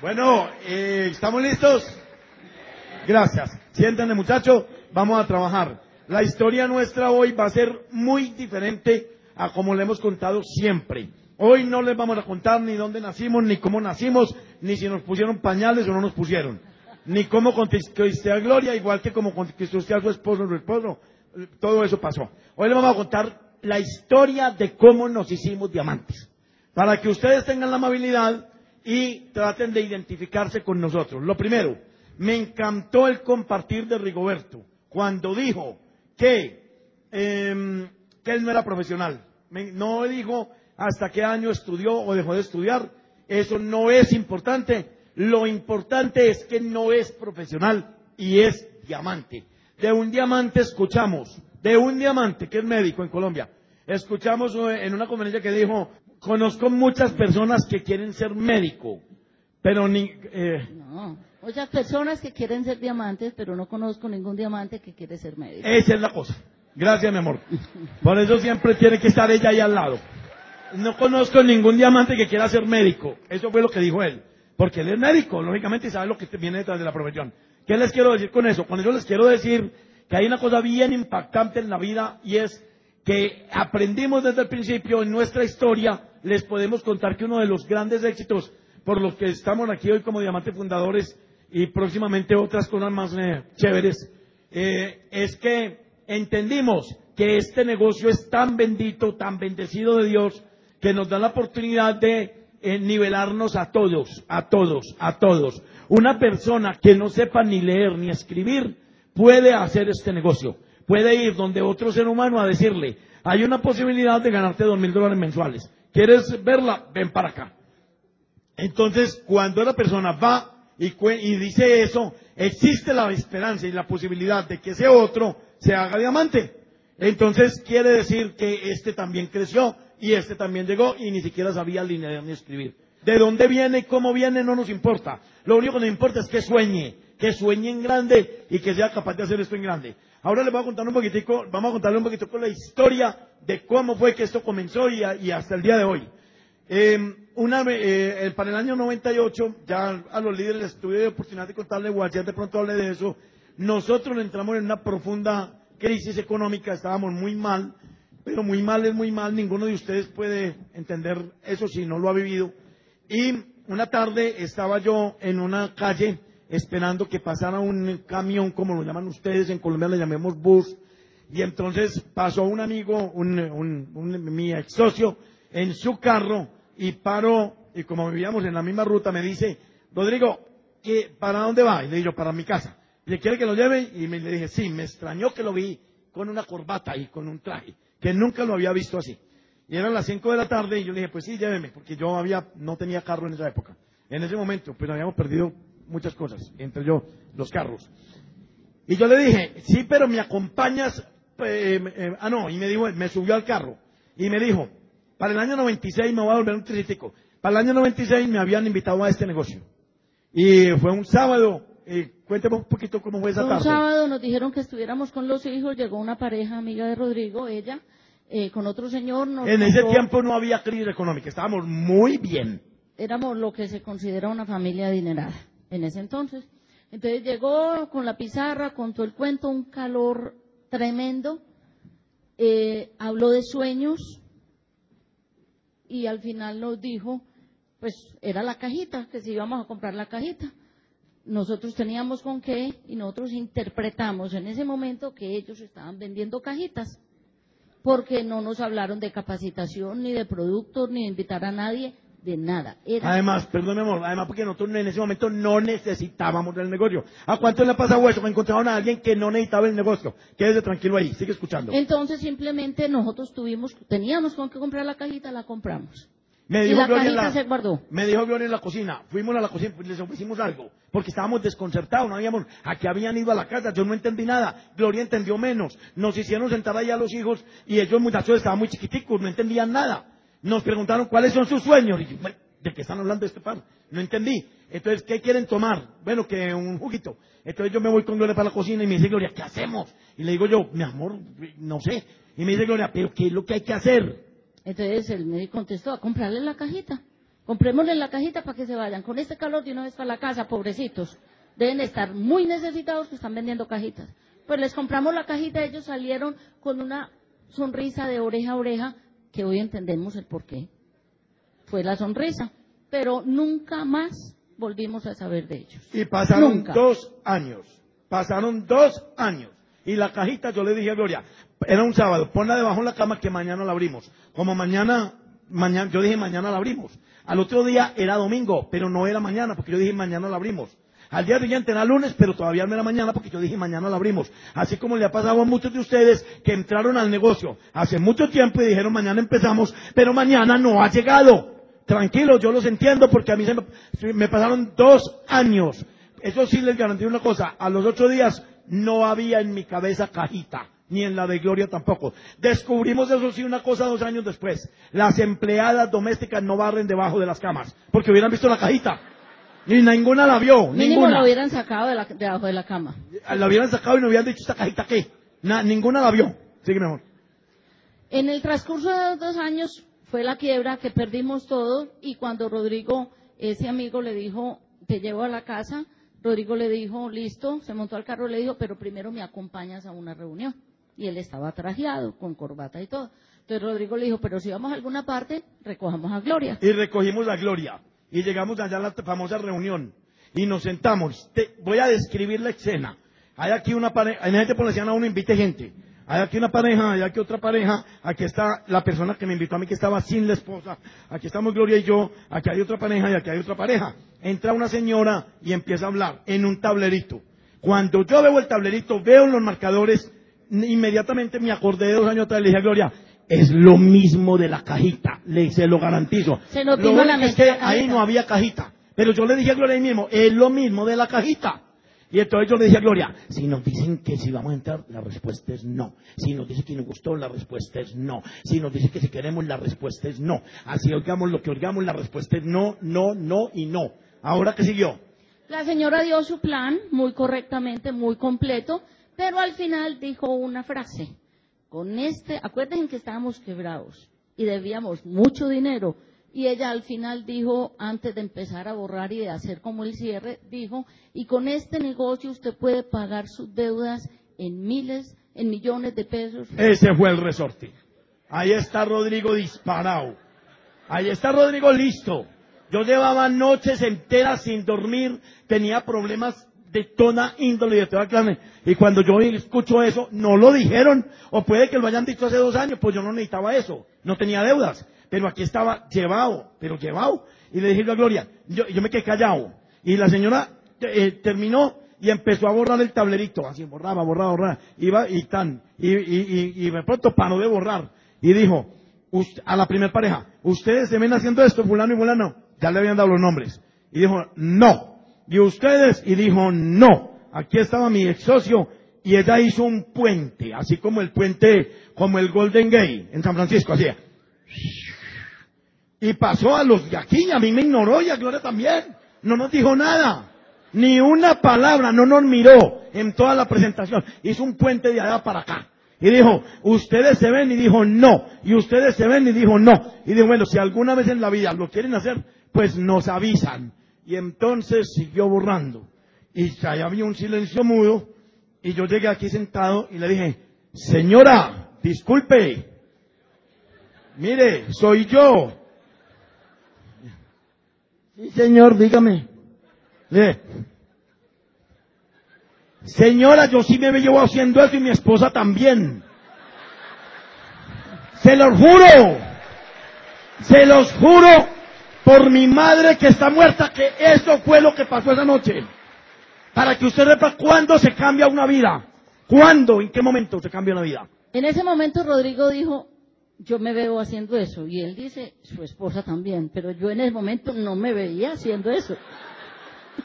Bueno, eh, ¿estamos listos? Gracias. Siéntense muchachos, vamos a trabajar. La historia nuestra hoy va a ser muy diferente a como le hemos contado siempre. Hoy no les vamos a contar ni dónde nacimos, ni cómo nacimos, ni si nos pusieron pañales o no nos pusieron. Ni cómo conquistó a Gloria, igual que como conquistó usted a su esposo o su esposo. Todo eso pasó. Hoy les vamos a contar la historia de cómo nos hicimos diamantes. Para que ustedes tengan la amabilidad y traten de identificarse con nosotros. Lo primero, me encantó el compartir de Rigoberto cuando dijo que, em, él no era profesional. No dijo hasta qué año estudió o dejó de estudiar. Eso no es importante. Lo importante es que no es profesional y es diamante. De un diamante escuchamos, de un diamante que es médico en Colombia, escuchamos eh, en una conferencia que dijo, conozco muchas personas que quieren ser médico, pero ni, eh, No, muchas personas que quieren ser diamantes, pero no conozco ningún diamante que quiere ser médico. Esa es la cosa. Gracias, mi amor. Por eso siempre tiene que estar ella ahí al lado. No conozco ningún diamante que quiera ser médico. Eso fue lo que dijo él. Porque él es médico, lógicamente, y sabe lo que viene detrás de la profesión. ¿Qué les quiero decir con eso? Con eso les quiero decir que hay una cosa bien impactante en la vida y es que aprendimos desde el principio en nuestra historia, les podemos contar que uno de los grandes éxitos por los que estamos aquí hoy como diamantes fundadores y próximamente otras cosas más eh, chéveres, eh, es que entendimos que este negocio es tan bendito, tan bendecido de Dios, que nos da la oportunidad de eh, nivelarnos a todos, a todos, a todos. Una persona que no sepa ni leer ni escribir puede hacer este negocio. Puede ir donde otro ser humano a decirle, hay una posibilidad de ganarte dos mil dólares mensuales. ¿Quieres verla? Ven para acá. Entonces, cuando la persona va y, dice eso, existe la esperanza y la posibilidad de que ese otro se haga diamante. Entonces, quiere decir que este también creció y este también llegó y ni siquiera sabía leer ni escribir. De dónde viene y cómo viene no nos importa. Lo único que nos importa es que sueñe, que sueñe en grande y que sea capaz de hacer esto en grande. Ahora les voy a contar un poquitico, vamos a contarle un poquito con la historia de cómo fue que esto comenzó y, hasta el día de hoy. Ve- eh, para el año 98, ya a los líderes les tuve oportunidad de contarle, Guayas de pronto hablé de eso, nosotros entramos en una profunda crisis económica, estábamos muy mal, pero muy mal es muy mal, ninguno de ustedes puede entender eso si no lo ha vivido. Y una tarde estaba yo en una calle esperando que pasara un camión, como lo llaman ustedes, en Colombia le llamemos bus, y entonces pasó un amigo, un, un- un- mi ex socio, en su carro y paró, y como vivíamos en la misma ruta, me dice, Rodrigo, ¿qué, ¿para dónde va? Y le digo, para mi casa. Le quiere que lo lleve, y me, le dije, sí, me extrañó que lo vi con una corbata y con un traje, que nunca lo había visto así. Y eran las 5 de la tarde, y yo le dije, pues sí, lléveme, porque yo había, no tenía carro en esa época. En ese momento, pues habíamos perdido muchas cosas, entre yo, los carros. Y yo le dije, sí, pero me acompañas, eh, eh, ah, no, y me dijo, me subió al carro, y me dijo, para el año 96 me voy a volver un tricitico. Para el año 96 me habían invitado a este negocio. Y fue un sábado, eh, cuénteme un poquito cómo fue esa Un tarde. sábado nos dijeron que estuviéramos con los hijos, llegó una pareja amiga de Rodrigo, ella, eh, con otro señor. Nos En ese tiempo no había crisis económica, estábamos muy bien. éramos lo que se considera una familia adinerada en ese entonces. Entonces llegó con la pizarra, contó el cuento, un calor tremendo, eh, habló de sueños y al final nos dijo, pues era la cajita, que si íbamos a comprar la cajita. Nosotros teníamos con qué y nosotros interpretamos en ese momento que ellos estaban vendiendo cajitas, porque no nos hablaron de capacitación, ni de productos, ni de invitar a nadie, de nada. Era Además, perdón, mi amor, además porque nosotros en ese momento no necesitábamos del negocio. ¿A cuánto le ha pasado eso? Me encontraron a alguien que no necesitaba el negocio. Quédese tranquilo ahí, sigue escuchando. Entonces simplemente nosotros tuvimos, teníamos con qué comprar la cajita, la compramos. Me y dijo la Gloria en la, se guardó. me dijo Gloria en la cocina. Fuimos a la cocina, les ofrecimos algo. Porque estábamos desconcertados, no habíamos, a qué habían ido a la casa, yo no entendí nada. Gloria entendió menos. Nos hicieron sentar ahí a los hijos y ellos muchachos estaban muy chiquiticos, no entendían nada. Nos preguntaron cuáles son sus sueños. Y yo, "Bueno, ¿de qué están hablando este par? No entendí. Entonces, ¿qué quieren tomar? Bueno, que un juguito. Entonces yo me voy con Gloria para la cocina y me dice Gloria, ¿qué hacemos? Y le digo yo, mi amor, no sé. Y me dice Gloria, ¿pero qué es lo que hay que hacer? Entonces el médico contestó a comprarle la cajita. Comprémosle la cajita para que se vayan. Con este calor de una vez para la casa, pobrecitos. Deben estar muy necesitados que están vendiendo cajitas. Pues les compramos la cajita, ellos salieron con una sonrisa de oreja a oreja, que hoy entendemos el por qué. Fue la sonrisa. Pero nunca más volvimos a saber de ellos. Y pasaron Nunca. dos años. Pasaron dos años. Y la cajita, yo le dije a Gloria, era un sábado, ponla debajo de la cama que mañana la abrimos. Como mañana, mañana, yo dije mañana la abrimos. Al otro día era domingo, pero no era mañana, porque yo dije mañana la abrimos. Al día siguiente era lunes, pero todavía no era mañana, porque yo dije mañana la abrimos. Así como le ha pasado a muchos de ustedes que entraron al negocio hace mucho tiempo y dijeron mañana empezamos, pero mañana no ha llegado. Tranquilo, yo los entiendo porque a mí se me, me pasaron dos años. Eso sí les garantizo una cosa, a los ocho días no había en mi cabeza cajita, ni en la de Gloria tampoco. Descubrimos eso sí una cosa dos años después. Las empleadas domésticas no barren debajo de las camas, porque hubieran visto la cajita. Ni ninguna la vio, Mínimo ninguna. lo hubieran sacado de la, debajo de la cama. La hubieran sacado y no hubieran dicho esta cajita qué. Na- ninguna la vio. Sigue mejor. En el transcurso de los dos años fue la quiebra que perdimos todo y cuando Rodrigo, ese amigo, le dijo, te llevo a la casa, Rodrigo le dijo, listo, se montó al carro, le dijo, pero primero me acompañas a una reunión. Y él estaba trajeado, con corbata y todo. Entonces Rodrigo le dijo, pero si vamos a alguna parte, recojamos a Gloria. y recogimos la gloria. Y llegamos allá a la famosa reunión. Y nos sentamos. Voy a describir la escena. Hay aquí una pareja, hay gente por la uno invite gente. Hay aquí una pareja, hay aquí otra pareja, aquí está la persona que me invitó a mí que estaba sin la esposa, aquí estamos Gloria y yo, aquí hay otra pareja y aquí hay otra pareja. Entra una señora y empieza a hablar en un tablerito. Cuando yo veo el tablerito, veo los marcadores, inmediatamente me acordé de dos años atrás y le dije a Gloria, es lo mismo de la cajita, le se lo garantizo. Se Lo a la es que ahí no había cajita. Pero yo le dije a Gloria ahí mismo, es lo mismo de la cajita. Y entonces yo le dije a Gloria, si nos dicen que si vamos a entrar, la respuesta es no. Si nos dice que nos gustó, la respuesta es no. Si nos dice que si queremos, la respuesta es no. Así oigamos lo que oigamos, la respuesta es no, no, no y no. Ahora, ¿qué siguió? La señora dio su plan muy correctamente, muy completo, pero al final dijo una frase. Con este, acuérdense que estábamos quebrados y debíamos mucho dinero. Y ella al final dijo, antes de empezar a borrar y de hacer como el cierre, dijo, y con este negocio usted puede pagar sus deudas en miles, en millones de pesos. Ese fue el resorte. Ahí está Rodrigo disparado. Ahí está Rodrigo listo. Yo llevaba noches enteras sin dormir, tenía problemas de toda índole y de toda clase. Y cuando yo escucho eso, no lo dijeron, o puede que lo hayan dicho hace dos años, pues yo no necesitaba eso, no tenía deudas. Pero aquí estaba llevado, pero llevado. Y le dije yo a Gloria, yo, yo me quedé callado. Y la señora eh, terminó y empezó a borrar el tablerito, así borraba, borraba, borraba, iba y tan, y, y, y, y de pronto paró de borrar y dijo "Ust- a la primer pareja, ustedes se ven haciendo esto, fulano y fulano, ya le habían dado los nombres, y dijo no, y ustedes, y dijo no, aquí estaba mi ex socio, y ella hizo un puente, así como el puente, como el Golden Gate en San Francisco, así, y pasó a los de aquí, a mí me ignoró y a Gloria también. No nos dijo nada. Ni una palabra, no nos miró en toda la presentación. Hizo un puente de allá para acá. Y dijo, ustedes se ven y dijo no. Y ustedes se ven y dijo no. Y dijo, bueno, si alguna vez en la vida lo quieren hacer, pues nos avisan. Y entonces siguió borrando. Y ahí había un silencio mudo. Y yo llegué aquí sentado y le dije, señora, disculpe. Mire, soy yo. Sí, señor, dígame. Le- Señora, yo sí me llevo haciendo eso y mi esposa también. Se los juro. Se los juro por mi madre que está muerta que eso fue lo que pasó esa noche. Para que usted sepa cuándo se cambia una vida. ¿Cuándo? ¿En qué momento se cambia una vida? En ese momento Rodrigo dijo, yo me veo haciendo eso. Y él dice, su esposa también. Pero yo en ese momento no me veía haciendo eso.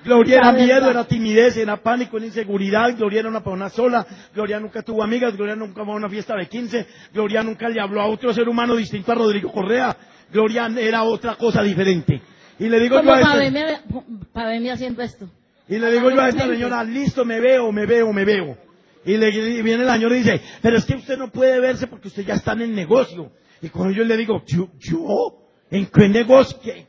Gloria era miedo, era timidez, era pánico, era inseguridad. Gloria era una persona sola. Gloria nunca tuvo amigas. Gloria nunca fue a una fiesta de 15. Gloria nunca le habló a otro ser humano distinto a Rodrigo Correa. Gloria era otra cosa diferente. Y le digo yo a para para verme haciendo esto. y le digo yo a esta señora, listo, me veo, me veo, me veo. Y le y viene el señor y dice, pero es que usted no puede verse porque usted ya está en el negocio. Y cuando yo le digo, ¿yo? yo? ¿En qué negocio? ¿Qué?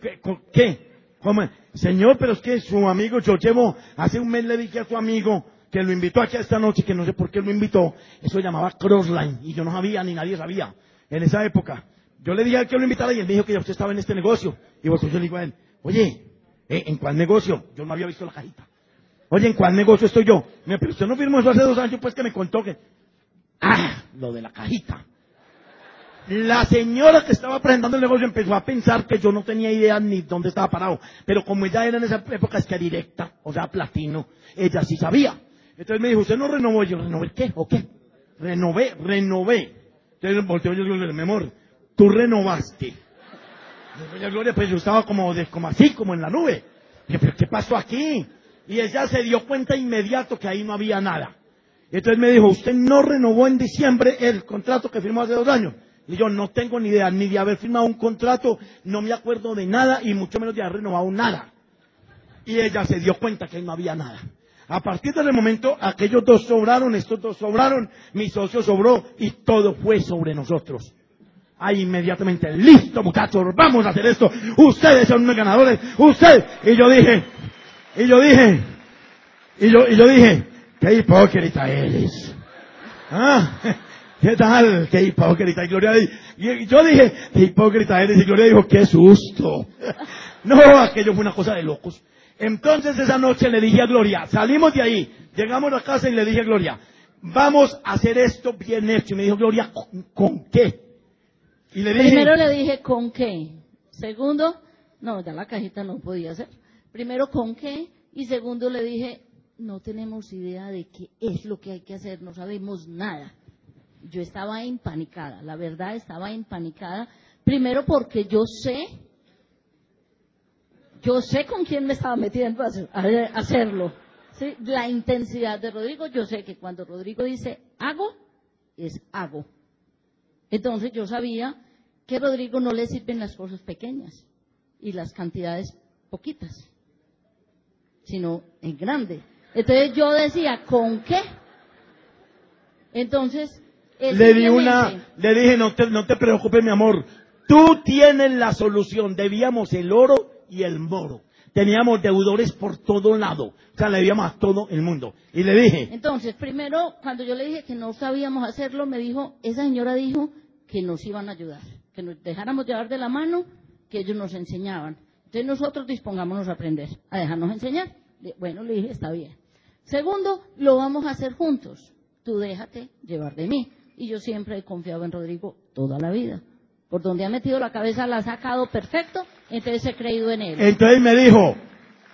qué? ¿Cómo? Señor, pero es que su amigo, yo llevo, hace un mes le dije a su amigo que lo invitó aquí esta noche, que no sé por qué lo invitó, eso llamaba Crossline, y yo no sabía, ni nadie sabía, en esa época. Yo le dije a él que lo invitara y él me dijo que usted estaba en este negocio. Y vos yo le digo a él, oye, ¿eh, ¿en cuál negocio? Yo no había visto la cajita. Oye, ¿en cuál negocio estoy yo? Me pero usted no firmó eso hace dos años, pues que me contó que... Ah, lo de la cajita. La señora que estaba presentando el negocio empezó a pensar que yo no tenía idea ni dónde estaba parado. Pero como ella era en esa época es que directa, o sea, platino, ella sí sabía. Entonces me dijo, ¿usted no renovó? Y yo, ¿renové qué? ¿O qué? Renové, renové. Entonces volteó yo y le digo, mi amor, tú renovaste. Doña Gloria, pues yo estaba como, de, como así, como en la nube. Dije, ¿pero qué pasó aquí? Y ella se dio cuenta inmediato que ahí no había nada. Entonces me dijo, usted no renovó en diciembre el contrato que firmó hace dos años. Y yo no tengo ni idea ni de haber firmado un contrato, no me acuerdo de nada y mucho menos de haber renovado nada. Y ella se dio cuenta que ahí no había nada. A partir de ese momento, aquellos dos sobraron, estos dos sobraron, mi socio sobró y todo fue sobre nosotros. Ahí inmediatamente, listo muchachos, vamos a hacer esto. Ustedes son unos ganadores, usted. Y yo dije, y yo dije, y yo, y yo dije, qué hipócrita eres. Ah, ¿qué tal? Qué hipócrita. Y Gloria, y yo dije, qué hipócrita eres. Y Gloria dijo, qué susto. No, aquello fue una cosa de locos. Entonces esa noche le dije a Gloria, salimos de ahí, llegamos a casa y le dije a Gloria, vamos a hacer esto bien hecho. Y me dijo Gloria, ¿con, con qué? Primero le dije con qué. Segundo, no, ya la cajita no podía ser. Primero con qué. Y segundo le dije, no tenemos idea de qué es lo que hay que hacer, no sabemos nada. Yo estaba empanicada, la verdad estaba empanicada. Primero porque yo sé, yo sé con quién me estaba metiendo a hacerlo. ¿sí? La intensidad de Rodrigo, yo sé que cuando Rodrigo dice hago, es hago. Entonces yo sabía que a Rodrigo no le sirven las cosas pequeñas y las cantidades poquitas, sino en grande. Entonces yo decía, ¿con qué? Entonces, él le di una, le dije, no te, no te preocupes mi amor, tú tienes la solución, debíamos el oro y el moro. Teníamos deudores por todo lado, o sea, le debíamos a todo el mundo. Y le dije, Entonces, primero, cuando yo le dije que no sabíamos hacerlo, me dijo, esa señora dijo que nos iban a ayudar, que nos dejáramos llevar de la mano, que ellos nos enseñaban. Entonces nosotros dispongámonos a aprender, a dejarnos enseñar. Bueno, le dije, está bien. Segundo, lo vamos a hacer juntos. Tú déjate llevar de mí. Y yo siempre he confiado en Rodrigo toda la vida. Por donde ha metido la cabeza la ha sacado perfecto, entonces he creído en él. entonces me dijo,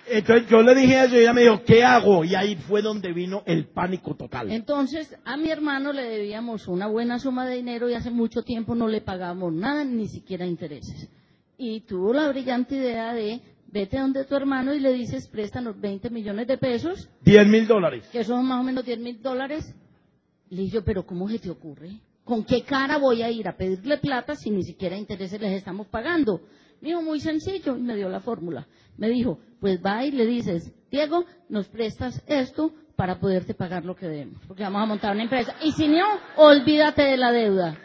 entonces yo le dije eso y ella me dijo, ¿qué hago? Y ahí fue donde vino el pánico total. Entonces, a mi hermano le debíamos una buena suma de dinero y hace mucho tiempo no le pagamos nada, ni siquiera intereses. Y tuvo la brillante idea de, vete donde tu hermano y le dices, préstanos 20 millones de pesos, 10 mil dólares. que son más o menos 10 mil dólares. Le dije pero ¿cómo se te ocurre? ¿Con qué cara voy a ir a pedirle plata si ni siquiera intereses les estamos pagando? Me dijo, muy sencillo, y me dio la fórmula. Me dijo, pues va y le dices, Diego, nos prestas esto para poderte pagar lo que debemos, porque vamos a montar una empresa. Y si no, olvídate de la deuda.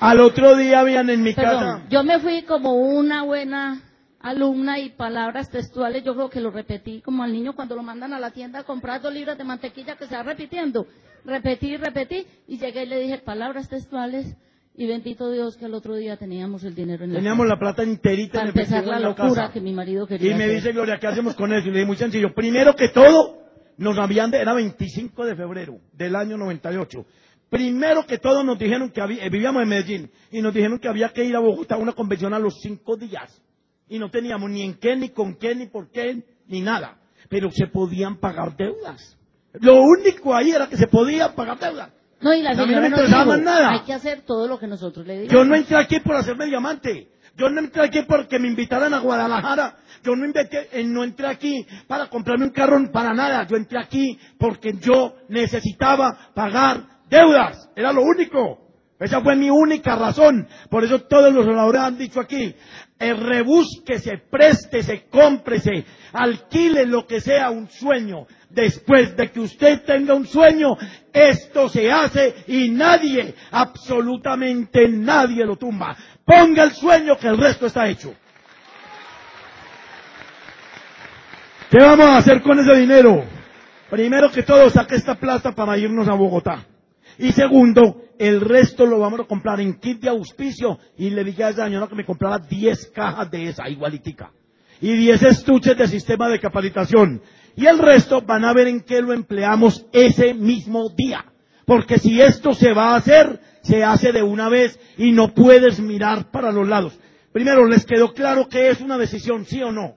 Al otro día habían en mi Perdón, casa, yo me fui como una buena alumna y palabras textuales, yo creo que lo repetí como al niño cuando lo mandan a la tienda a comprar dos libras de mantequilla que se va repitiendo. Repetí, repetí y llegué y le dije palabras textuales y bendito Dios que al otro día teníamos el dinero en la teníamos la plata enterita para en empezar la en la locura casa. que mi marido quería Y me hacer. dice Gloria, ¿qué hacemos con eso? Y le dije, muy sencillo. Primero que todo, nos habían de, era 25 de febrero del año 98. Primero que todo nos dijeron que había, eh, vivíamos en Medellín, y nos dijeron que había que ir a Bogotá a una convención a los cinco días. Y no teníamos ni en qué, ni con qué, ni por qué, ni nada. Pero se podían pagar deudas. Lo único ahí era que se podían pagar deudas. No, y la A mí no me interesaba nada. hay que hacer todo lo que nosotros le digamos. Yo no entré aquí por hacerme diamante. Yo no entré aquí porque me invitaran a Guadalajara. Yo no, invité- eh, no entré aquí para comprarme un carro para nada. Yo entré aquí porque yo necesitaba pagar deudas. Era lo único. Esa fue mi única razón. Por eso todos los oradores han dicho aquí, eh, rebúsquese, préstese, cómprese, alquile lo que sea un sueño. Después de que usted tenga un sueño, esto se hace y nadie, absolutamente nadie lo tumba. Ponga el sueño que el resto está hecho. ¿Qué vamos a hacer con ese dinero? Primero que todo, saque esta plata para irnos a Bogotá. Y segundo, el resto lo vamos a comprar en kit de auspicio y le dije a esa señora que me comprara 10 cajas de esa igualitica. Y 10 estuches de sistema de capacitación. Y el resto van a ver en qué lo empleamos ese mismo día. Porque si esto se va a hacer, se hace de una vez y no puedes mirar para los lados. Primero, ¿les quedó claro que es una decisión, sí o no?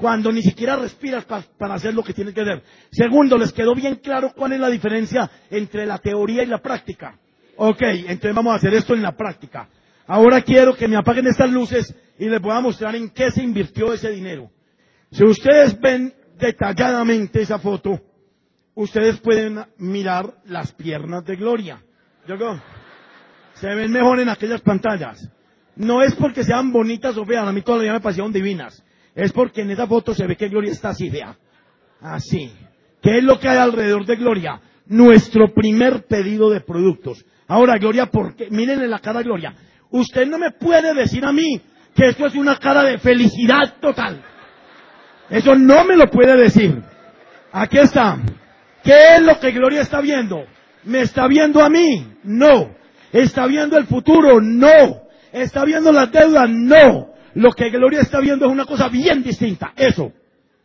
Cuando ni siquiera respiras para hacer lo que tienes que hacer. Segundo, ¿les quedó bien claro cuál es la diferencia entre la teoría y la práctica? Ok, entonces vamos a hacer esto en la práctica. Ahora quiero que me apaguen estas luces y les voy a mostrar en qué se invirtió ese dinero. Si ustedes ven detalladamente esa foto, ustedes pueden mirar las piernas de Gloria. Se ven mejor en aquellas pantallas. No es porque sean bonitas o feas, a mí todavía me parecieron divinas. Es porque en esa foto se ve que Gloria está así, vea. Así. ¿Qué es lo que hay alrededor de Gloria? Nuestro primer pedido de productos. Ahora, Gloria, porque miren en la cara Gloria. Usted no me puede decir a mí que esto es una cara de felicidad total. Eso no me lo puede decir. Aquí está. ¿Qué es lo que Gloria está viendo? ¿Me está viendo a mí? No. ¿Está viendo el futuro? No. ¿Está viendo las deudas? No. Lo que Gloria está viendo es una cosa bien distinta. Eso.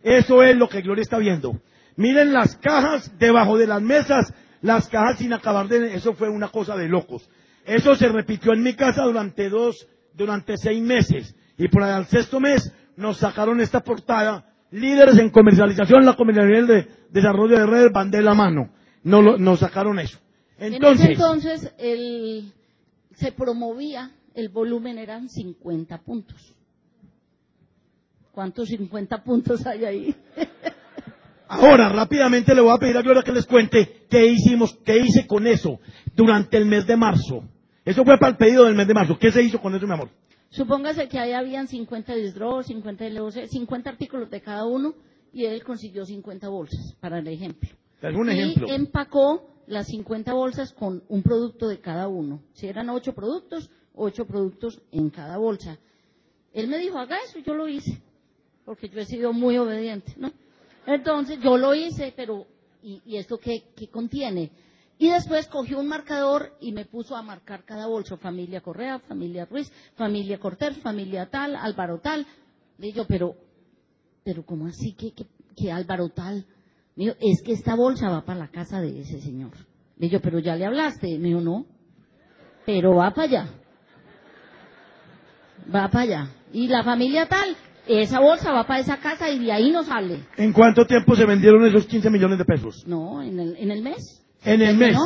Eso es lo que Gloria está viendo. Miren las cajas debajo de las mesas, las cajas sin acabar de... Eso fue una cosa de locos. Eso se repitió en mi casa durante dos, durante seis meses. Y por al sexto mes nos sacaron esta portada. Líderes en comercialización, la comercialización de desarrollo de redes van de la mano. No nos sacaron eso. Entonces, en ese entonces el, se promovía, el volumen eran 50 puntos. ¿Cuántos 50 puntos hay ahí? Ahora, rápidamente le voy a pedir a Gloria que les cuente qué hicimos, qué hice con eso durante el mes de marzo. Eso fue para el pedido del mes de marzo. ¿Qué se hizo con eso, mi amor? Supóngase que ahí habían 50 disdros, 50 LOC, 50 artículos de cada uno y él consiguió 50 bolsas, para el ejemplo. ¿Algún y ejemplo? empacó las 50 bolsas con un producto de cada uno. Si eran 8 productos, 8 productos en cada bolsa. Él me dijo, haga eso, yo lo hice porque yo he sido muy obediente, ¿no? Entonces yo lo hice, pero ¿y, esto qué, contiene? Y después cogió un marcador y me puso a marcar cada bolso, familia Correa, familia Ruiz, familia Corter, familia tal, Álvaro tal. Le digo, pero, pero ¿cómo así que, que, Álvaro tal? Me dijo, es que esta bolsa va para la casa de ese señor. Le digo, pero ya le hablaste. Me dijo, no, pero va para allá. Va para allá. Y la familia tal, esa bolsa va para esa casa y de ahí no sale. ¿En cuánto tiempo se vendieron esos 15 millones de pesos? No, en el, en el mes. En el mes.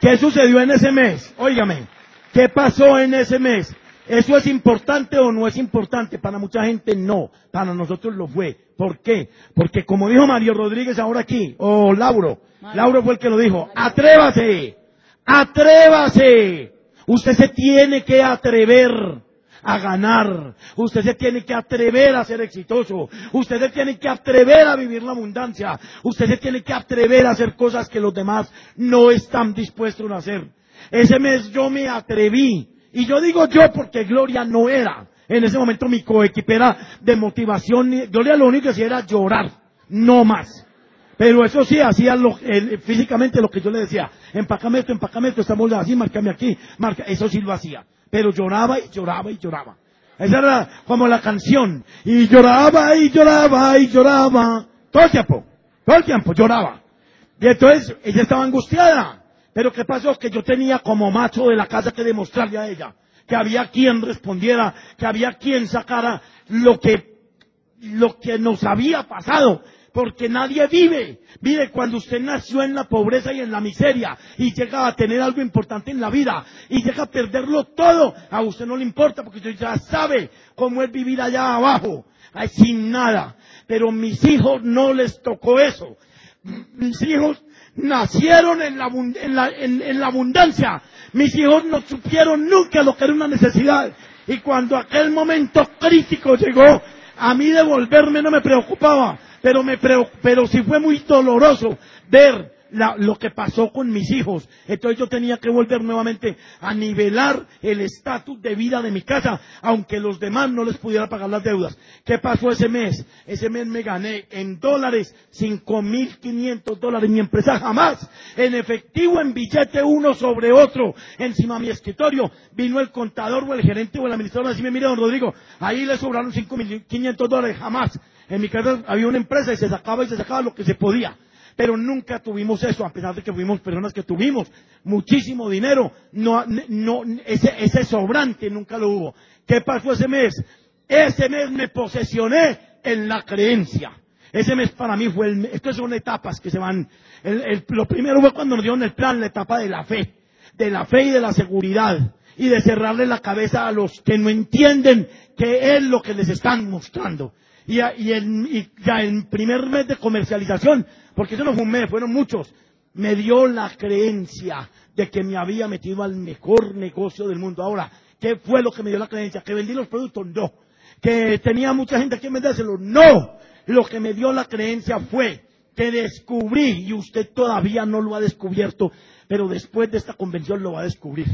¿Qué sucedió en ese mes? Óigame, ¿qué pasó en ese mes? ¿Eso es importante o no es importante? Para mucha gente no, para nosotros lo fue. ¿Por qué? Porque como dijo Mario Rodríguez ahora aquí, o Lauro, Lauro fue el que lo dijo, atrévase, atrévase, usted se tiene que atrever a ganar. Usted se tiene que atrever a ser exitoso. Usted se tiene que atrever a vivir la abundancia. Usted se tiene que atrever a hacer cosas que los demás no están dispuestos a hacer. Ese mes yo me atreví. Y yo digo yo porque Gloria no era. En ese momento mi coequipera de motivación. Gloria lo único que hacía era llorar. No más. Pero eso sí, hacía físicamente lo que yo le decía. Empácame esto, empácame esto, estamos así, márcame aquí. Marca, eso sí lo hacía pero lloraba y lloraba y lloraba. Esa era como la canción. Y lloraba y lloraba y lloraba. Todo el tiempo, todo el tiempo lloraba. Y entonces ella estaba angustiada. Pero ¿qué pasó? Que yo tenía como macho de la casa que demostrarle a ella. Que había quien respondiera, que había quien sacara lo que, lo que nos había pasado porque nadie vive. Vive cuando usted nació en la pobreza y en la miseria y llega a tener algo importante en la vida y llega a perderlo todo. A usted no le importa porque usted ya sabe cómo es vivir allá abajo, sin nada. Pero mis hijos no les tocó eso. Mis hijos nacieron en la, en la abundancia. Mis hijos no supieron nunca lo que era una necesidad. Y cuando aquel momento crítico llegó, a mí devolverme no me preocupaba pero me pero sí fue muy doloroso ver la- lo que pasó con mis hijos. Entonces yo tenía que volver nuevamente a nivelar el estatus de vida de mi casa, aunque los demás no les pudiera pagar las deudas. ¿Qué pasó ese mes? Ese mes me gané en dólares 5.500 dólares. Mi empresa jamás, en efectivo, en billete uno sobre otro, encima de mi escritorio, vino el contador o el gerente o el administrador a decirme, mire, don Rodrigo, ahí le sobraron 5.500 dólares, jamás. En mi casa había una empresa y se sacaba y se sacaba lo que se podía. Pero nunca tuvimos eso, a pesar de que fuimos personas que tuvimos muchísimo dinero. No, no, ese, ese sobrante nunca lo hubo. ¿Qué pasó ese mes? Ese mes me posesioné en la creencia. Ese mes para mí fue el, estas son etapas que se van. El- el- lo primero fue cuando nos dieron el plan, la etapa de la fe. De la fe y de la seguridad. Y de cerrarle la cabeza a los que no entienden qué es lo que les están mostrando. Y, y, en- y ya en primer mes de comercialización, porque eso no fue un mes, fueron muchos, me dio la creencia de que me había metido al mejor negocio del mundo. Ahora, ¿qué fue lo que me dio la creencia? ¿Que vendí los productos? No. ¿Que tenía mucha gente que vendérselos? No. Lo que me dio la creencia fue que descubrí, y usted todavía no lo ha descubierto, pero después de esta convención lo va a descubrir.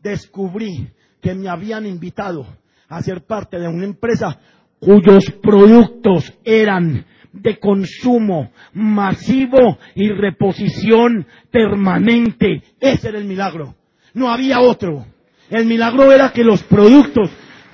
Descubrí que me habían invitado a ser parte de una empresa cuyos productos eran de consumo masivo y reposición permanente. Ese era el milagro. No había otro. El milagro era que los productos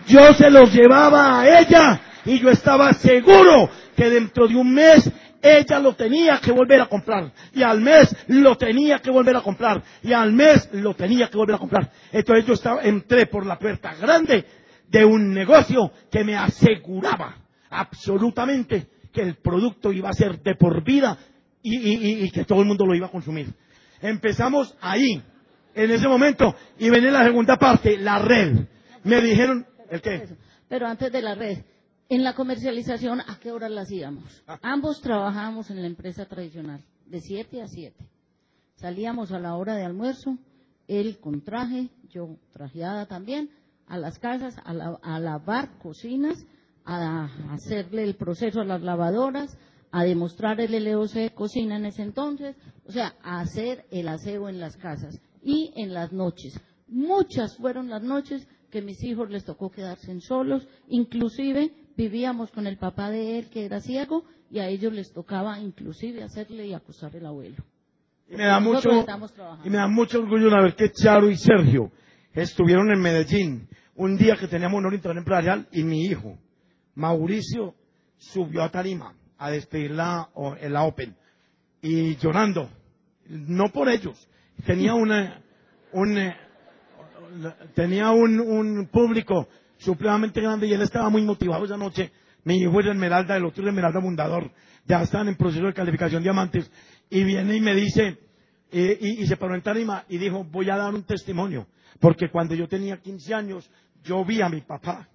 yo se los llevaba a ella y yo estaba seguro que dentro de un mes ella lo tenía que volver a comprar. Y al mes lo tenía que volver a comprar. Y al mes lo tenía que volver a comprar. Entonces yo estaba, entré por la puerta grande de un negocio que me aseguraba absolutamente que el producto iba a ser de por vida y, y- y- y que todo el mundo lo iba a consumir. Empezamos ahí, en ese momento, y viene la segunda parte, la red. Me dijeron, ¿el qué? Pero antes de la red, en la comercialización, ¿a qué hora la hacíamos? Ah. Ambos trabajábamos en la empresa tradicional, de 7 a 7. Salíamos a la hora de almuerzo, él con traje, yo trajeada también, a las casas, a, la- a lavar cocinas, a hacerle el proceso a las lavadoras, a demostrar el LOC de cocina en ese entonces, o sea, a hacer el aseo en las casas y en las noches. Muchas fueron las noches que mis hijos les tocó quedarse en solos, inclusive vivíamos con el papá de él que era ciego y a ellos les tocaba inclusive hacerle y acusar el abuelo. Y me da mucho, y me da mucho orgullo saber que Charo y Sergio estuvieron en Medellín un día que teníamos honor internacional empresarial y mi hijo, Mauricio, subió a Tarima a despedir la, o- la Open y llorando, no por ellos, tenía una, un, eh, tenía un, un público supremamente grande y él estaba muy motivado esa noche. Mi hijo es Esmeralda, el otro es Esmeralda Fundador, ya están en proceso de calificación diamantes y viene y me dice, eh, y, y se paró en tarima y dijo, voy a dar un testimonio, porque cuando yo tenía 15 años, yo vi a mi papá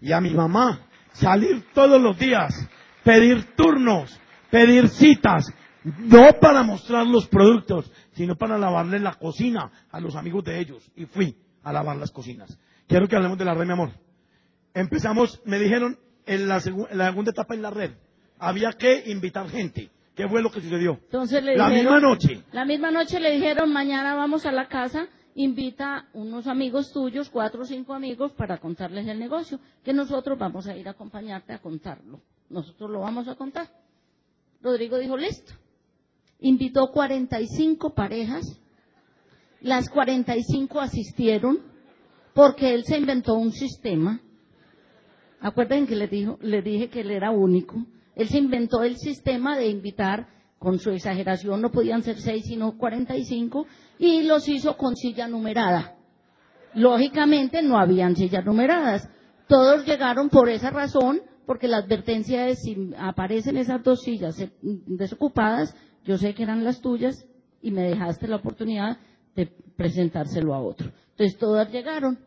y a mi mamá salir todos los días, pedir turnos, pedir citas, no para mostrar los productos, sino para lavarle la cocina a los amigos de ellos. Y fui a lavar las cocinas. Quiero que hablemos de la red, mi amor. Empezamos, me dijeron, en la, segu- en la segunda etapa en la red, había que invitar gente. ¿Qué fue lo que sucedió? Entonces le La dijeron- misma noche. La misma noche le dijeron, mañana vamos a la casa, invita unos amigos tuyos, cuatro o cinco amigos, para contarles el negocio, que nosotros vamos a ir a acompañarte a contarlo. Nosotros lo vamos a contar. Rodrigo dijo, listo. Invitó 45 parejas, las 45 asistieron, porque él se inventó un sistema. Acuerden que le, dijo, le dije que él era único. Él se inventó el sistema de invitar, con su exageración no podían ser seis, sino 45, y los hizo con silla numerada. Lógicamente no habían sillas numeradas. Todos llegaron por esa razón, porque la advertencia es si aparecen esas dos sillas eh, desocupadas, yo sé que eran las tuyas y me dejaste la oportunidad de presentárselo a otro. Entonces todas llegaron.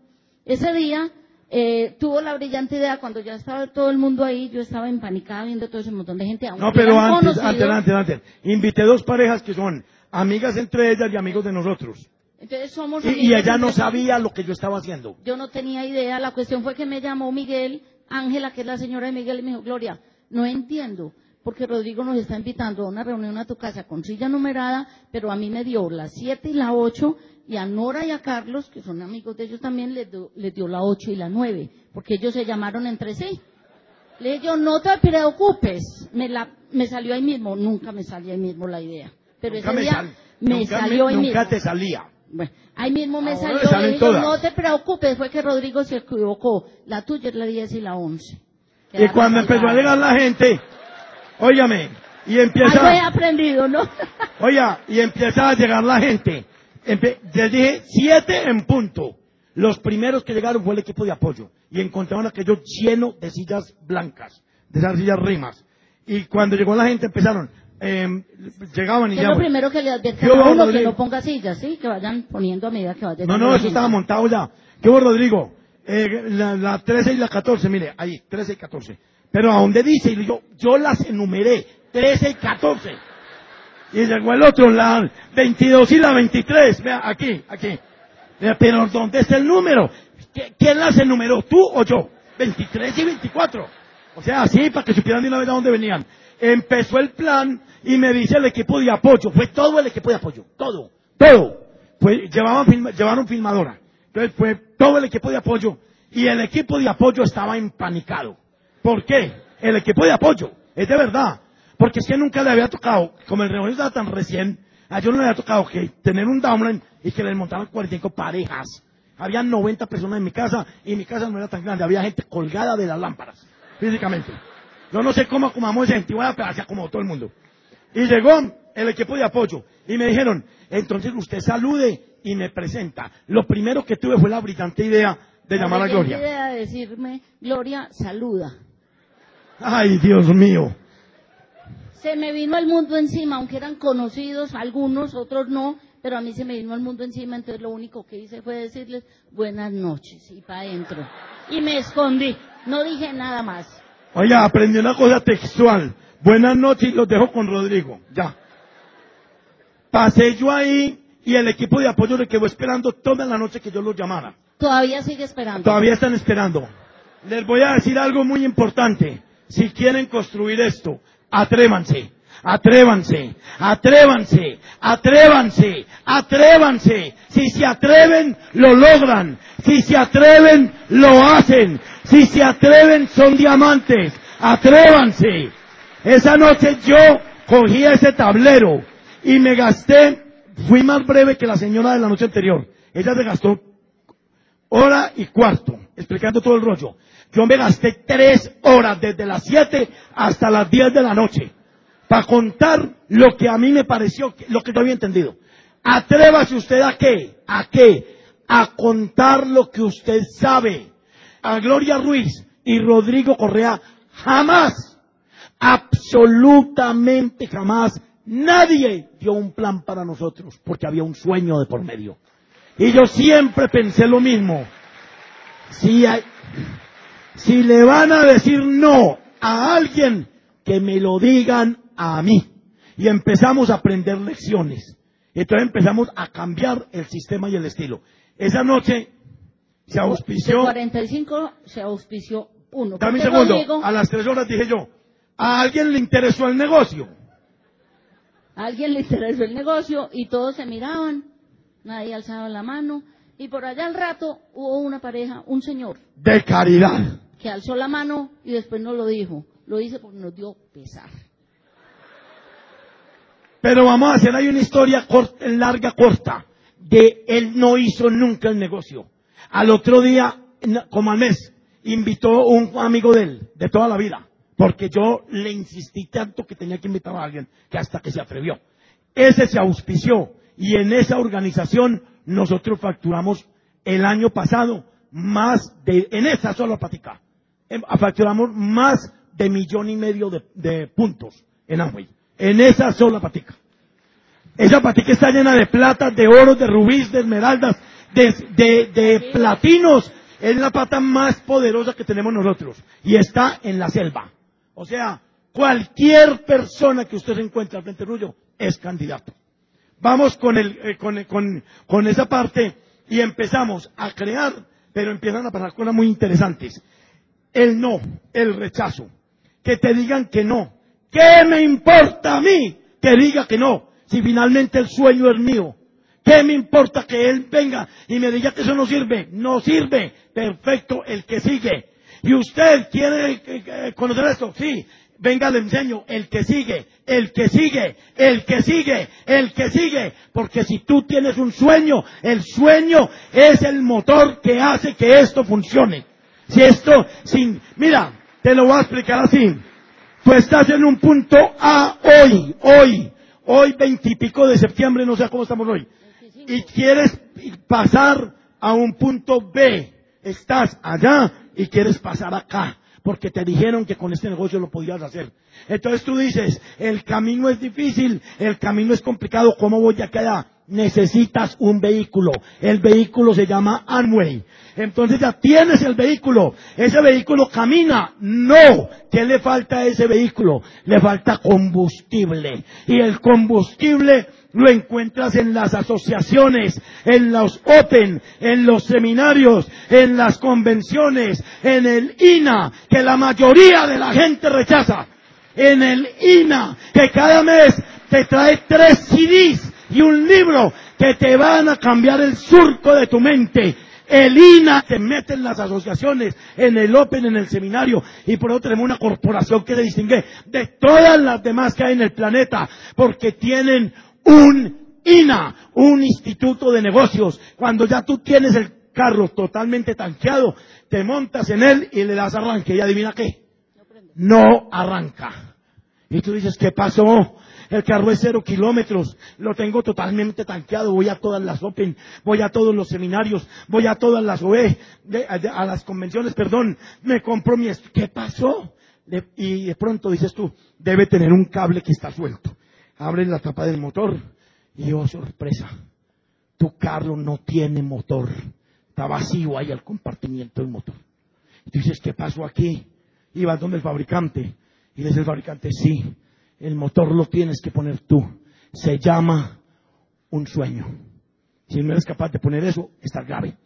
Ese día eh, tuvo la brillante idea, cuando ya estaba todo el mundo ahí, yo estaba empanicada viendo todo ese montón de gente. No, pero antes, antes, antes, antes. Invité dos parejas que son amigas entre ellas y amigos de nosotros. Entonces somos Y, y ella no sabía lo que yo estaba haciendo. Yo no tenía idea. La cuestión fue que me llamó Miguel, Ángela, que es la señora de Miguel, y me dijo, Gloria, no entiendo. porque Rodrigo nos está invitando a una reunión a tu casa con silla numerada, pero a mí me dio las 7 y la 8, y a Nora y a Carlos, que son amigos de ellos también, les, dio- les dio la 8 y la 9, porque ellos se llamaron entre sí. Le dije yo, no te preocupes, me, la, me salió ahí mismo, nunca me salió ahí mismo la idea. Pero Nunca ese me día sal- me nunca salió ahí nunca mismo. te salía. Bueno, ahí mismo me Ahora salió, dije, todas. no te preocupes, fue que Rodrigo se equivocó. La tuya es la 10 y la 11. Y cuando empezó a llegar la gente, óyame, y Algo he empieza, aprendido, ¿no? oiga, y empieza a llegar la gente. Empe- les dije siete en punto. Los primeros que llegaron fue el equipo de apoyo y encontraron aquello lleno de sillas blancas, de esas sillas rimas. Y cuando llegó la gente empezaron, em, llegaban y ya. lo primero que le advierte ¿Qué hubo, a uno que no ponga sillas, ¿sí? Que vayan poniendo a medida que vaya. No, no, eso estaba montado ya. ¿Qué hubo, Rodrigo? Eh, la, la 13 y la 14, mire, ahí, 13 y 14. Pero a dónde dice, y yo, yo las enumeré, 13 y 14. Y llegó el otro, la 22 y la 23, vea, aquí, aquí. Vea, pero ¿dónde está el número? ¿Qui- ¿Quién las enumeró, tú o yo? 23 y 24. O sea, así, para que supieran de una vez a dónde venían. Empezó el plan y me dice el equipo de apoyo, fue todo el equipo de apoyo, todo, todo. Fue, llevaban llevaron filmadora. Entonces fue todo el equipo de apoyo y el equipo de apoyo estaba empanicado. ¿Por qué? El equipo de apoyo, es de verdad. Porque es que nunca le había tocado, como el reunión estaba tan recién, a yo no le había tocado que tener un downline y que les montaran 45 parejas. Había 90 personas en mi casa y mi casa no era tan grande, había gente colgada de las lámparas, físicamente. Yo no sé cómo acomodamos esa gente, igual, pero hacía como todo el mundo. Y llegó el equipo de apoyo y me dijeron, entonces usted salude y me presenta. Lo primero que tuve fue la brillante idea de La llamar a Gloria. idea de decirme, Gloria, saluda. Ay, Dios mío. Se me vino el mundo encima, aunque eran conocidos algunos, otros no, pero a mí se me vino el mundo encima, entonces lo único que hice fue decirles buenas noches y para adentro. Y me escondí, no dije nada más. Oye, aprendí una cosa textual. Buenas noches y los dejo con Rodrigo. Ya. Pasé yo ahí y el equipo de apoyo le quedó esperando toda la noche que yo los llamara. Todavía sigue esperando. Todavía están esperando. Les voy a decir algo muy importante. Si quieren construir esto, atrévanse, atrévanse, atrévanse, atrévanse, atrévanse. Si se atreven, lo logran. Si se atreven, lo hacen. Si se atreven, son diamantes. Atrévanse. Esa noche yo cogí ese tablero y me gasté, fui más breve que la señora de la noche anterior. Ella se gastó hora y cuarto, explicando todo el rollo. Yo me gasté tres horas desde las siete hasta las diez de la noche para contar lo que a mí me pareció, lo que yo había entendido. Atrévase usted a qué, a qué, a contar lo que usted sabe. A Gloria Ruiz y Rodrigo Correa jamás, absolutamente jamás, nadie dio un plan para nosotros porque había un sueño de por medio. Y yo siempre pensé lo mismo. Si, hay- si le van a decir no a alguien, que me lo digan a mí. Y empezamos a aprender lecciones. Entonces empezamos a cambiar el sistema y el estilo. Esa noche se De auspició. 45 se auspició uno. Dame un segundo. A las tres horas dije yo, ¿a alguien le interesó el negocio? A alguien le interesó el negocio y todos se miraban, nadie alzaba la mano y por allá al rato hubo una pareja, un señor, De caridad. Que alzó la mano y después no lo dijo. Lo hice porque nos dio pesar. Pero vamos a hacer ahí una historia larga, corta, de él no hizo nunca el negocio. Al otro día, como al mes, invitó un amigo de él, de toda la vida, porque yo le insistí tanto que tenía que invitar a alguien, que hasta que se atrevió. Ese se auspició, y en esa organización nosotros facturamos el año pasado más de, en esa sola plática, facturamos más de millón y medio de, puntos en Amway. En esa sola patica. Esa patica está llena de plata, de oro, de rubíes, de esmeraldas, de platinos. Es la pata más poderosa que tenemos nosotros. Y está en la selva. O sea, cualquier persona que usted se encuentre al frente suyo es candidato. Vamos con, el, eh, con, con, con esa parte y empezamos a crear, pero empiezan a pasar cosas muy interesantes. El no, el rechazo. Que te digan que no. ¿Qué me importa a mí que diga que no? Si finalmente el sueño es mío. ¿Qué me importa que él venga y me diga que eso no sirve? No sirve. Perfecto, el que sigue. ¿Y usted quiere eh, eh, conocer esto? Sí. Venga, le enseño. El que sigue, el que sigue, el que sigue, el que sigue. Porque si tú tienes un sueño, el sueño es el motor que hace que esto funcione. Si esto, sin, mira, te lo voy a explicar así. Tú estás en un punto A hoy, hoy, hoy veintipico de septiembre, no sé cómo estamos hoy. Y quieres pasar a un punto B. Estás allá y quieres pasar acá. Porque te dijeron que con este negocio lo podías hacer. Entonces tú dices, el camino es difícil, el camino es complicado, ¿cómo voy a quedar? Necesitas un vehículo. El vehículo se llama Amway. Entonces ya tienes el vehículo. Ese vehículo camina. No. ¿Qué le falta a ese vehículo? Le falta combustible. Y el combustible lo encuentras en las asociaciones, en los Open, en los seminarios, en las convenciones, en el INA, que la mayoría de la gente rechaza. En el INA, que cada mes te trae tres CDs y un libro que te van a cambiar el surco de tu mente el INA te mete en las asociaciones, en el Open, en el seminario, y por otro tenemos una corporación que se distingue de todas las demás que hay en el planeta, porque tienen un INA, un instituto de negocios. Cuando ya tú tienes el carro totalmente tanqueado, te montas en él y le das arranque, y adivina qué, no arranca. Y tú dices, ¿qué pasó? El carro es cero kilómetros. Lo tengo totalmente tanqueado. Voy a todas las Open, voy a todos los seminarios, voy a todas las OE, a, las convenciones, perdón. Me compro mi... ¿Qué pasó? y de pronto dices tú, debe tener un cable que está suelto. Abres la tapa del motor y oh sorpresa, tu carro no tiene motor. Está vacío ahí el compartimiento del motor. Y tú dices, ¿qué pasó aquí? Y vas donde el fabricante. Y le dice el fabricante, sí, el motor lo tienes que poner tú. Se llama un sueño. Si no eres capaz de poner eso, está grave.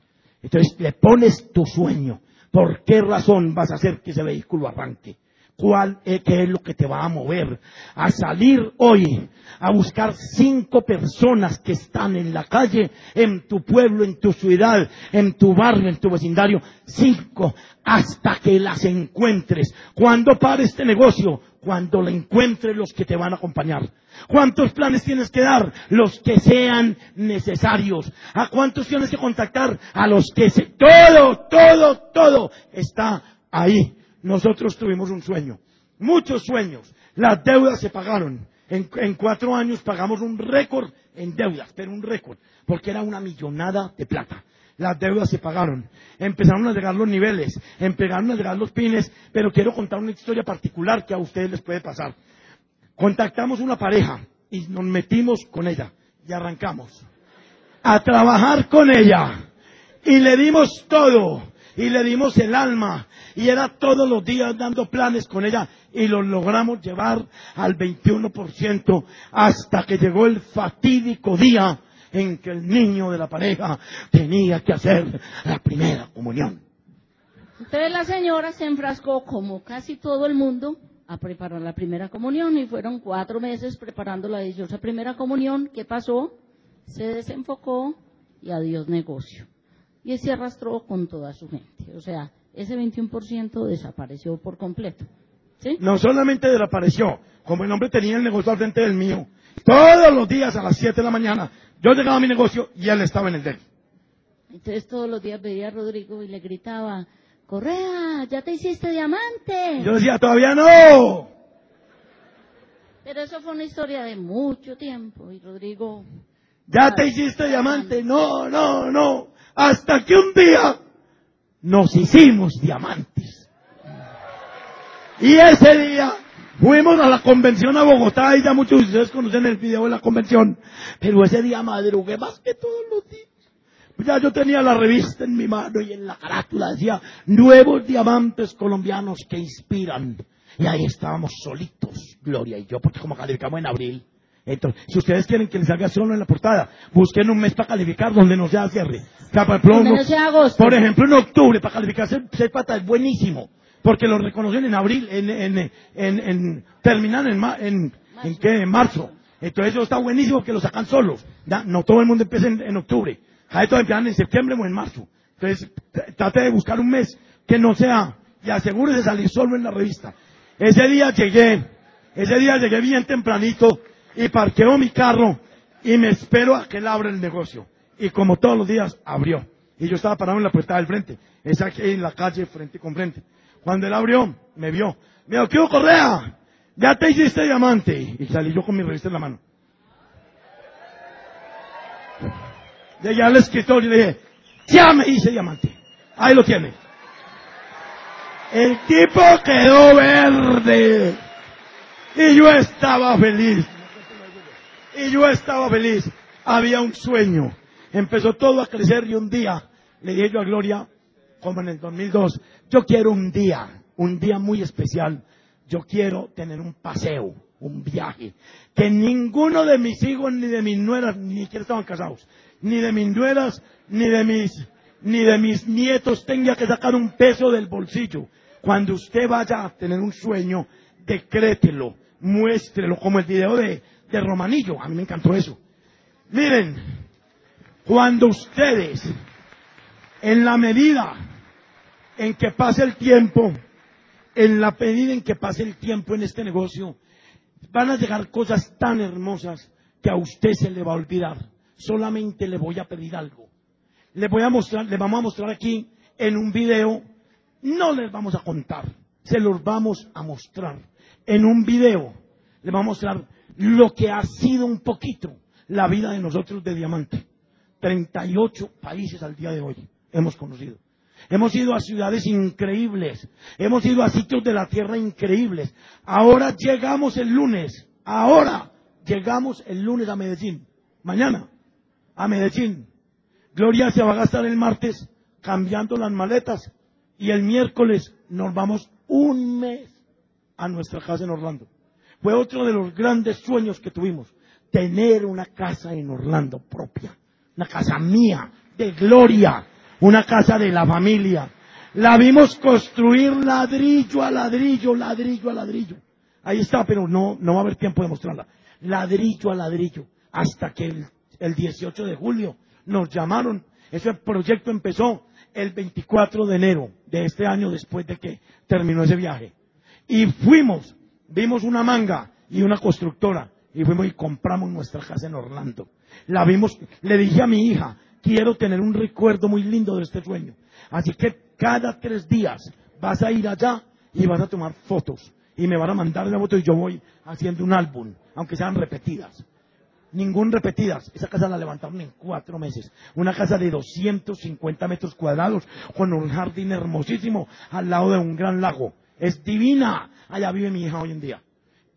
Entonces le pones tu sueño. ¿Por qué razón vas a hacer que ese vehículo arranque? ¿Cuál es, qué es lo que te va a mover? A salir hoy a buscar cinco personas que están en la calle, en tu pueblo, en tu ciudad, en tu barrio, en tu vecindario. Cinco, hasta que las encuentres. ¿Cuándo para este negocio? Cuando le encuentres los que te van a acompañar. ¿Cuántos planes tienes que dar? Los que sean necesarios. ¿A cuántos tienes que contactar? A los que se... Todo, todo, todo está ahí nosotros tuvimos un sueño, muchos sueños. Las deudas se pagaron. En, cuatro años pagamos un récord en deudas, pero un récord, porque era una millonada de plata. Las deudas se pagaron. Empezaron a llegar los niveles, empezaron a llegar los pines, pero quiero contar una historia particular que a ustedes les puede pasar. Contactamos una pareja y nos metimos con ella y arrancamos a trabajar con ella y le dimos todo y le dimos el alma y era todos los días dando planes con ella y lo logramos llevar al 21% hasta que llegó el fatídico día en que el niño de la pareja tenía que hacer la primera comunión. Entonces la señora se enfrascó, como casi todo el mundo, a preparar la primera comunión y fueron cuatro meses preparando la dichosa primera comunión. ¿Qué pasó? Se desenfocó y adiós negocio. Y se arrastró con toda su gente. O sea, ese 21% desapareció por completo. ¿Sí? No solamente desapareció, como el hombre tenía el negocio al frente del mío, todos los días a las 7 de la mañana, yo llegaba a mi negocio y él estaba en el de él. Entonces todos los días veía a Rodrigo y le gritaba, Correa, ya te hiciste diamante. yo decía, todavía no. Pero eso fue una historia de mucho tiempo y Rodrigo... Ya te hiciste diamante. No, no, no. Hasta que un día nos hicimos diamantes. Y ese día fuimos a la convención a Bogotá y ya muchos de ustedes conocen el video de la convención. Pero ese día madrugué más que todos los días. Ya yo tenía la revista en mi mano y en la carátula decía nuevos diamantes colombianos que inspiran. Y ahí estábamos solitos, Gloria y yo, porque como calificamos en abril, entonces, si ustedes quieren que les salga solo en la portada, busquen un mes para calificar donde no sea cierre. Por ejemplo, en octubre, para calificar ser, pata es buenísimo. Porque lo reconocen en abril, en, en, en, en en, ma- en, en qué, en marzo. Entonces eso está buenísimo que lo sacan solos. No todo el mundo empieza en, en octubre. Hay todos empiezan en septiembre o en marzo. Entonces, trate de buscar un mes que no sea, y asegúrese de salir solo en la revista. Ese día llegué, ese día llegué bien tempranito y parqueo mi carro y me espero a que él abra el negocio. Y como todos los días, abrió. Y yo estaba parado en la puerta del frente. Es aquí en la calle, frente con frente. Cuando él abrió, me vio. Me dijo, ¿qué Correa? Ya te hiciste diamante. Y salí yo con mi revista en la mano. Llegué al escritorio y le dije, ya me hice diamante. Ahí lo tiene. El tipo quedó verde. Y yo estaba feliz. Y yo estaba feliz. Había un sueño. Empezó todo a crecer y un día le dije yo a Gloria, como en el 2002, yo quiero un día, un día muy especial. Yo quiero tener un paseo, un viaje. Que ninguno de mis hijos ni de mis nueras, ni siquiera estaban casados, ni de mis nueras, ni de mis, ni de mis nietos tenga que sacar un peso del bolsillo. Cuando usted vaya a tener un sueño, decrételo, muéstrelo, como el video de, de Romanillo. A mí me encantó eso. Miren, cuando ustedes, en la medida en que pase el tiempo, en la medida en que pase el tiempo en este negocio, van a llegar cosas tan hermosas que a usted se le va a olvidar. Solamente le voy a pedir algo. Le voy a mostrar, le vamos a mostrar aquí en un video, no les vamos a contar, se los vamos a mostrar. En un video le vamos a mostrar lo que ha sido un poquito la vida de nosotros de diamante. 38 países al día de hoy hemos conocido. Hemos ido a ciudades increíbles. Hemos ido a sitios de la tierra increíbles. Ahora llegamos el lunes. Ahora llegamos el lunes a Medellín. Mañana a Medellín. Gloria se va a gastar el martes cambiando las maletas. Y el miércoles nos vamos un mes a nuestra casa en Orlando. Fue otro de los grandes sueños que tuvimos. Tener una casa en Orlando propia. Una casa mía, de gloria. Una casa de la familia. La vimos construir ladrillo a ladrillo, ladrillo a ladrillo. Ahí está, pero no, no va a haber tiempo de mostrarla. Ladrillo a ladrillo. Hasta que el, el 18 de julio nos llamaron. Ese proyecto empezó el 24 de enero de este año después de que terminó ese viaje. Y fuimos, vimos una manga y una constructora y fuimos y compramos nuestra casa en Orlando. La vimos, le dije a mi hija, quiero tener un recuerdo muy lindo de este sueño. Así que cada tres días vas a ir allá y vas a tomar fotos y me van a mandar la foto y yo voy haciendo un álbum, aunque sean repetidas. Ningún repetidas. Esa casa la levantaron en cuatro meses. Una casa de 250 metros cuadrados con un jardín hermosísimo al lado de un gran lago. Es divina. Allá vive mi hija hoy en día.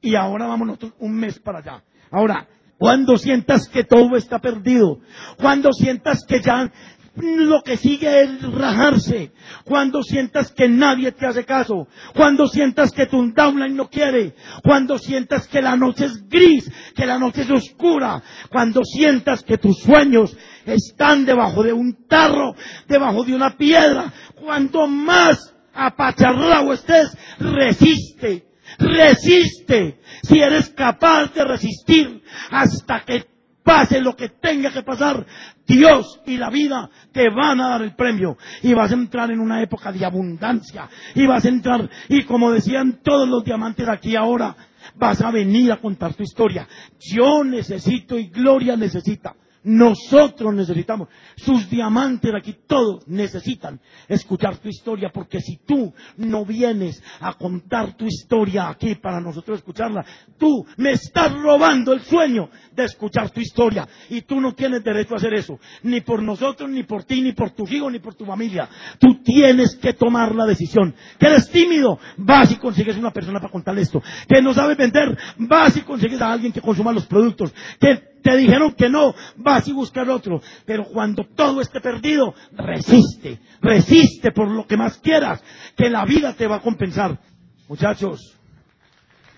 Y ahora vamos nosotros un mes para allá. Ahora, cuando sientas que todo está perdido, cuando sientas que ya lo que sigue es rajarse, cuando sientas que nadie te hace caso, cuando sientas que tu downline no quiere, cuando sientas que la noche es gris, que la noche es oscura, cuando sientas que tus sueños están debajo de un tarro, debajo de una piedra, cuanto más apacharrado estés, resiste, resiste, si eres capaz de resistir hasta que pase lo que tenga que pasar, Dios y la vida te van a dar el premio y vas a entrar en una época de abundancia y vas a entrar y como decían todos los diamantes aquí ahora, vas a venir a contar tu historia. Yo necesito y Gloria necesita. Nosotros necesitamos, sus diamantes aquí, todos necesitan escuchar tu historia, porque si tú no vienes a contar tu historia aquí para nosotros escucharla, tú me estás robando el sueño de escuchar tu historia. Y tú no tienes derecho a hacer eso, ni por nosotros, ni por ti, ni por tu hijo, ni por tu familia. Tú tienes que tomar la decisión. Que eres tímido, vas y consigues una persona para contarle esto. Que no sabes vender, vas y consigues a alguien que consuma los productos. Que te dijeron que no, vas y buscar otro. Pero cuando todo esté perdido, resiste, resiste por lo que más quieras, que la vida te va a compensar. Muchachos,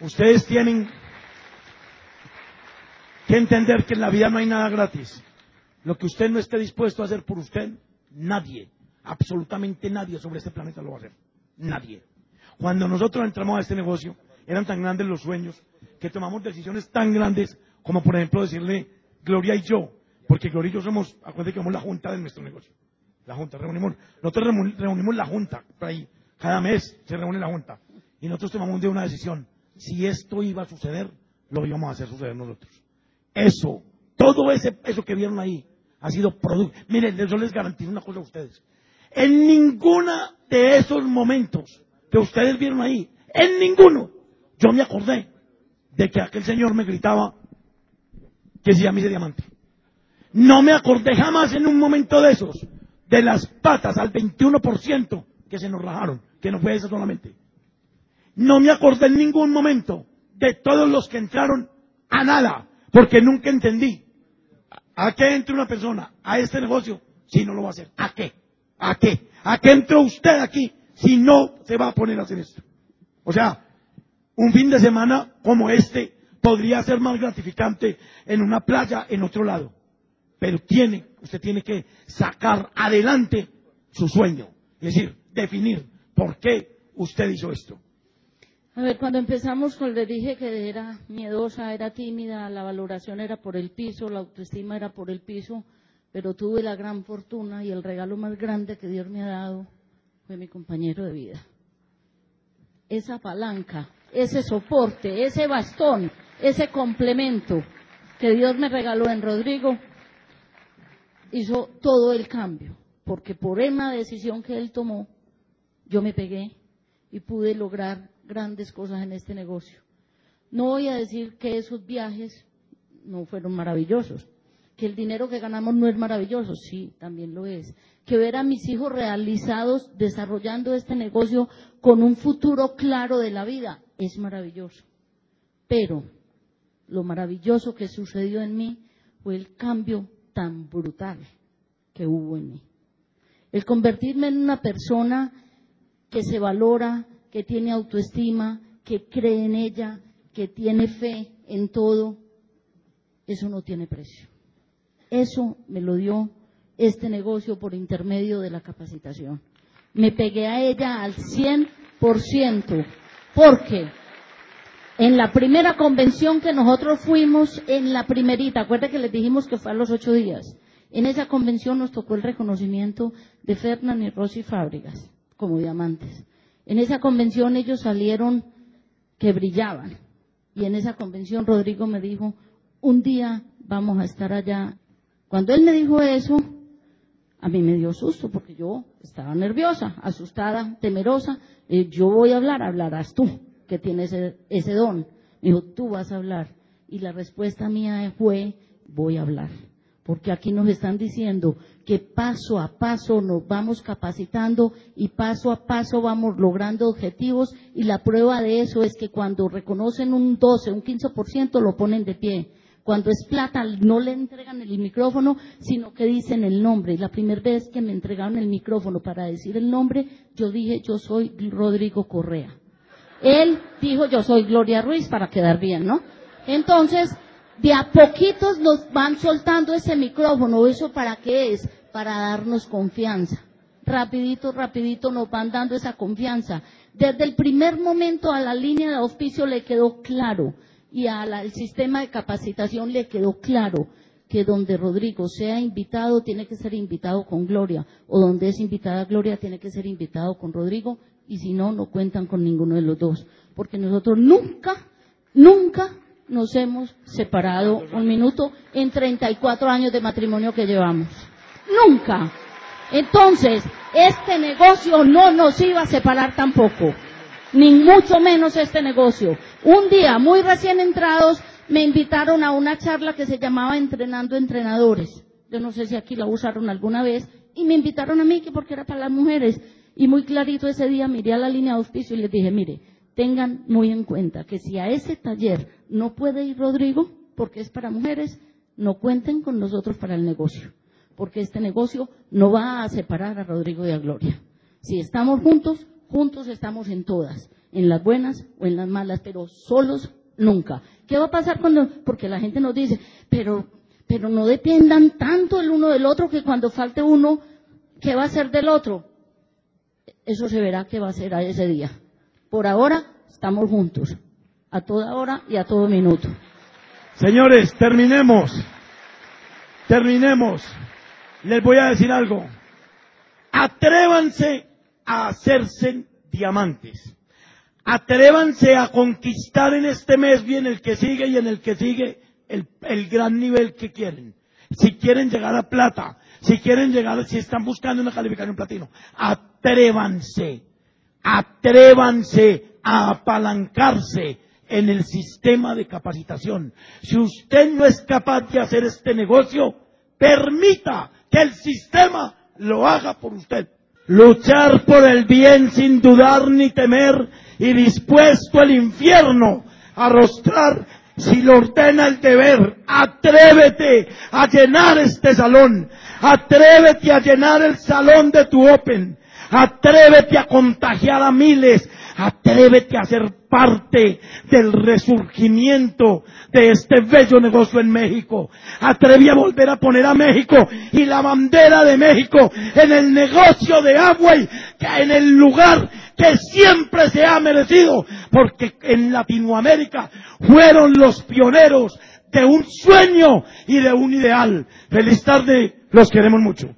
ustedes tienen que entender que en la vida no hay nada gratis. Lo que usted no esté dispuesto a hacer por usted, nadie, absolutamente nadie sobre este planeta lo va a hacer. Nadie. Cuando nosotros entramos a este negocio, eran tan grandes los sueños que tomamos decisiones tan grandes como, por ejemplo, decirle Gloria y yo, porque Gloria y yo somos, acuérdense que somos la junta de nuestro negocio. La junta, reunimos, nosotros reunimos la junta, por ahí, cada mes se reúne la junta. Y nosotros tomamos un una decisión. Si esto iba a suceder, lo íbamos a hacer suceder nosotros. Eso, todo ese, eso que vieron ahí, ha sido producto. Miren, yo les garantizo una cosa a ustedes. En ninguna de esos momentos que ustedes vieron ahí, en ninguno, yo me acordé de que aquel señor me gritaba que se llama ese diamante. No me acordé jamás en un momento de esos de las patas al 21% que se nos rajaron, que no fue eso solamente. No me acordé en ningún momento de todos los que entraron a nada, porque nunca entendí a qué entra una persona a este negocio si no lo va a hacer. ¿A qué? ¿A qué? ¿A qué entró usted aquí si no se va a poner a hacer esto? O sea, un fin de semana como este podría ser más gratificante en una playa en otro lado. Pero tiene, usted tiene que sacar adelante su sueño. Es decir, definir por qué usted hizo esto. A ver, cuando empezamos, le dije que era miedosa, era tímida, la valoración era por el piso, la autoestima era por el piso, pero tuve la gran fortuna y el regalo más grande que Dios me ha dado fue mi compañero de vida. Esa palanca, ese soporte, ese bastón, ese complemento que Dios me regaló en Rodrigo, hizo todo el cambio, porque por una decisión que él tomó, yo me pegué y pude lograr grandes cosas en este negocio. No voy a decir que esos viajes no fueron maravillosos, que el dinero que ganamos no es maravilloso, sí, también lo es. Que ver a mis hijos realizados desarrollando este negocio con un futuro claro de la vida es maravilloso. Pero lo maravilloso que sucedió en mí fue el cambio tan brutal que hubo en mí. El convertirme en una persona que se valora, que tiene autoestima, que cree en ella, que tiene fe en todo, eso no tiene precio. Eso me lo dio este negocio por intermedio de la capacitación. Me pegué a ella al 100% porque en la primera convención que nosotros fuimos, en la primerita, acuerda que les dijimos que fue a los ocho días, en esa convención nos tocó el reconocimiento de Fernán y Rosy Fábricas como diamantes. En esa convención ellos salieron que brillaban. Y en esa convención Rodrigo me dijo, un día vamos a estar allá. Cuando él me dijo eso, a mí me dio susto porque yo estaba nerviosa, asustada, temerosa. Eh, yo voy a hablar, hablarás tú que tienes ese, ese don. Me dijo, tú vas a hablar. Y la respuesta mía fue, voy a hablar. Porque aquí nos están diciendo que paso a paso nos vamos capacitando y paso a paso vamos logrando objetivos y la prueba de eso es que cuando reconocen un 12, un 15% lo ponen de pie. Cuando es plata no le entregan el micrófono, sino que dicen el nombre. Y la primera vez que me entregaron el micrófono para decir el nombre, yo dije, yo soy Rodrigo Correa. Él dijo, yo soy Gloria Ruiz para quedar bien, ¿no? Entonces, de a poquitos nos van soltando ese micrófono. ¿Eso para qué es? Para darnos confianza. Rapidito, rapidito nos van dando esa confianza. Desde el primer momento a la línea de auspicio le quedó claro y al sistema de capacitación le quedó claro que donde Rodrigo sea invitado tiene que ser invitado con Gloria o donde es invitada Gloria tiene que ser invitado con Rodrigo y si no, no cuentan con ninguno de los dos. Porque nosotros nunca, nunca nos hemos separado un minuto en 34 años de matrimonio que llevamos. Nunca. Entonces, este negocio no nos iba a separar tampoco. Ni mucho menos este negocio. Un día, muy recién entrados, me invitaron a una charla que se llamaba Entrenando Entrenadores. Yo no sé si aquí la usaron alguna vez. Y me invitaron a mí, que porque era para las mujeres. Y muy clarito ese día miré a la línea de auspicio y les dije, mire, tengan muy en cuenta que si a ese taller no puede ir Rodrigo, porque es para mujeres, no cuenten con nosotros para el negocio, porque este negocio no va a separar a Rodrigo y a Gloria. Si estamos juntos, juntos estamos en todas, en las buenas o en las malas, pero solos nunca. ¿Qué va a pasar cuando, porque la gente nos dice, pero, pero no dependan tanto el uno del otro que cuando falte uno, ¿qué va a ser del otro? Eso se verá qué va a ser a ese día Por ahora estamos juntos, a toda hora y a todo minuto. Señores, terminemos. Terminemos. Les voy a decir algo. Atrévanse a hacerse diamantes. Atrévanse a conquistar en este mes bien el que sigue y en el que sigue el gran nivel que quieren. Si quieren llegar a plata, si quieren llegar, si están buscando una calificación platino, atrévanse, atrévanse a apalancarse en el sistema de capacitación. Si usted no es capaz de hacer este negocio, permita que el sistema lo haga por usted. Luchar por el bien sin dudar ni temer y dispuesto al infierno a rostrar si lo ordena el deber. Atrévete a llenar este salón. Atrévete a llenar el salón de tu Open. Atrévete a contagiar a miles. Atrévete a ser parte del resurgimiento de este bello negocio en México. Atreví a volver a poner a México y la bandera de México en el negocio de Amway, en el lugar que siempre se ha merecido, porque en Latinoamérica fueron los pioneros de un sueño y de un ideal. Feliz tarde, los queremos mucho.